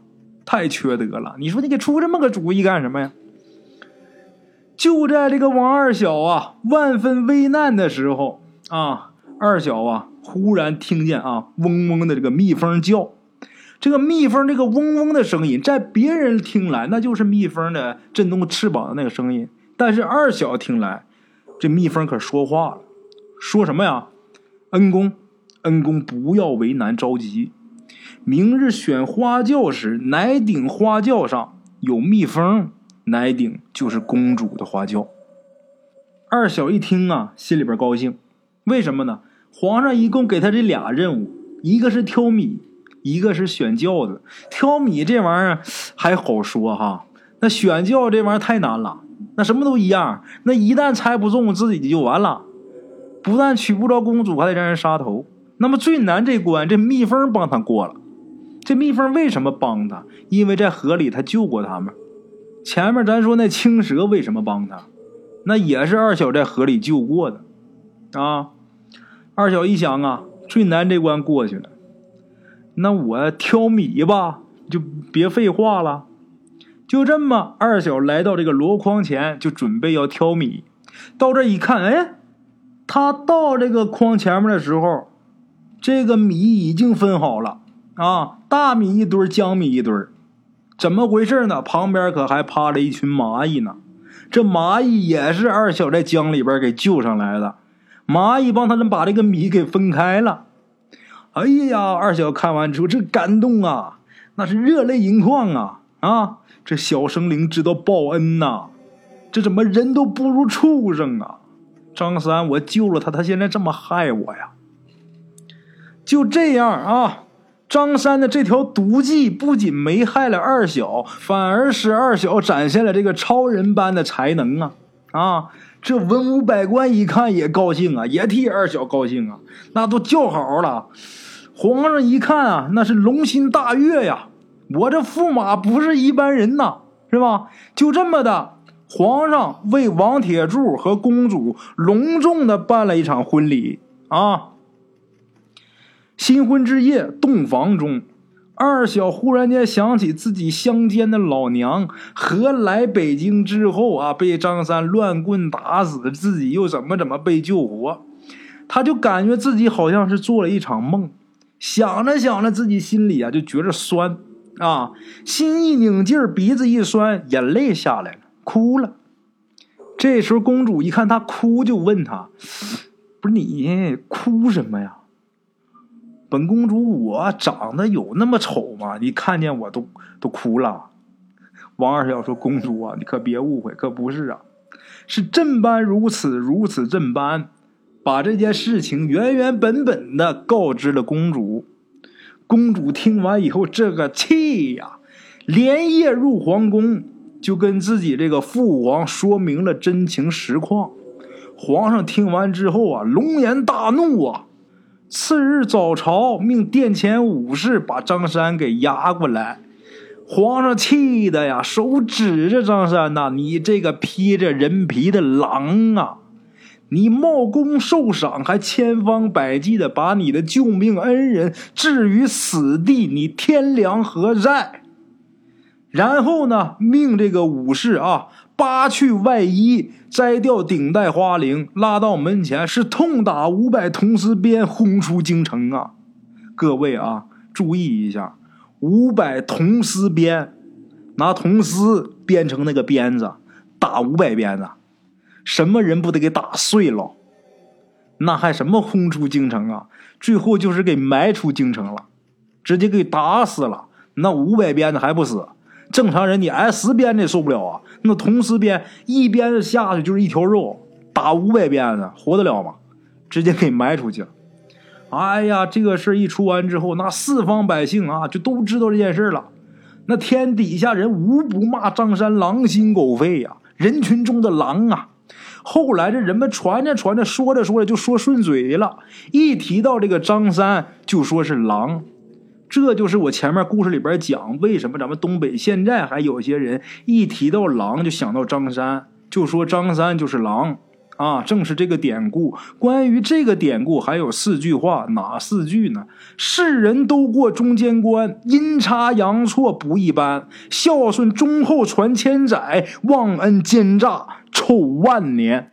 S1: 太缺德了！你说你给出这么个主意干什么呀？就在这个王二小啊万分危难的时候啊，二小啊忽然听见啊嗡嗡的这个蜜蜂叫，这个蜜蜂这个嗡嗡的声音，在别人听来那就是蜜蜂的震动翅膀的那个声音，但是二小听来，这蜜蜂可说话了，说什么呀？恩公，恩公不要为难着急，明日选花轿时，哪顶花轿上有蜜蜂？哪顶就是公主的花轿。二小一听啊，心里边高兴。为什么呢？皇上一共给他这俩任务，一个是挑米，一个是选轿子。挑米这玩意儿还好说哈，那选轿这玩意儿太难了。那什么都一样，那一旦猜不中，自己就完了。不但娶不着公主，还得让人杀头。那么最难这关，这蜜蜂帮他过了。这蜜蜂为什么帮他？因为在河里他救过他们。前面咱说那青蛇为什么帮他？那也是二小在河里救过的，啊！二小一想啊，最难这关过去了，那我挑米吧，就别废话了。就这么，二小来到这个箩筐前，就准备要挑米。到这一看，哎，他到这个筐前面的时候，这个米已经分好了啊，大米一堆，江米一堆怎么回事呢？旁边可还趴着一群蚂蚁呢。这蚂蚁也是二小在江里边给救上来的。蚂蚁帮他们把这个米给分开了。哎呀，二小看完之后这感动啊，那是热泪盈眶啊！啊，这小生灵知道报恩呐。这怎么人都不如畜生啊？张三，我救了他，他现在这么害我呀？就这样啊。张三的这条毒计不仅没害了二小，反而使二小展现了这个超人般的才能啊！啊，这文武百官一看也高兴啊，也替二小高兴啊，那都叫好了。皇上一看啊，那是龙心大悦呀！我这驸马不是一般人呐，是吧？就这么的，皇上为王铁柱和公主隆重的办了一场婚礼啊！新婚之夜，洞房中，二小忽然间想起自己乡间的老娘和来北京之后啊，被张三乱棍打死，自己又怎么怎么被救活，他就感觉自己好像是做了一场梦。想着想着，自己心里啊就觉着酸啊，心一拧劲儿，鼻子一酸，眼泪下来了，哭了。这时候公主一看他哭，就问他：“不是你哭什么呀？”本公主，我长得有那么丑吗？你看见我都都哭了。王二小说：“公主啊，你可别误会，可不是啊，是朕般如此，如此朕般，把这件事情原原本本的告知了公主。公主听完以后，这个气呀，连夜入皇宫，就跟自己这个父皇说明了真情实况。皇上听完之后啊，龙颜大怒啊。”次日早朝，命殿前武士把张三给押过来。皇上气的呀，手指着张三呐：“你这个披着人皮的狼啊！你冒功受赏，还千方百计的把你的救命恩人置于死地，你天良何在？”然后呢，命这个武士啊。扒去外衣，摘掉顶戴花翎，拉到门前，是痛打五百铜丝鞭，轰出京城啊！各位啊，注意一下，五百铜丝鞭，拿铜丝编成那个鞭子，打五百鞭子，什么人不得给打碎了？那还什么轰出京城啊？最后就是给埋出京城了，直接给打死了。那五百鞭子还不死？正常人你挨十鞭子也受不了啊！那铜丝鞭一鞭子下去就是一条肉，打五百鞭子活得了吗？直接给埋出去了。哎呀，这个事一出完之后，那四方百姓啊就都知道这件事了。那天底下人无不骂张三狼心狗肺呀，人群中的狼啊。后来这人们传着传着，说着说着就说顺嘴了，一提到这个张三就说是狼。这就是我前面故事里边讲，为什么咱们东北现在还有些人一提到狼就想到张三，就说张三就是狼啊！正是这个典故。关于这个典故，还有四句话，哪四句呢？世人都过中间关，阴差阳错不一般，孝顺忠厚传千载，忘恩奸诈臭万年。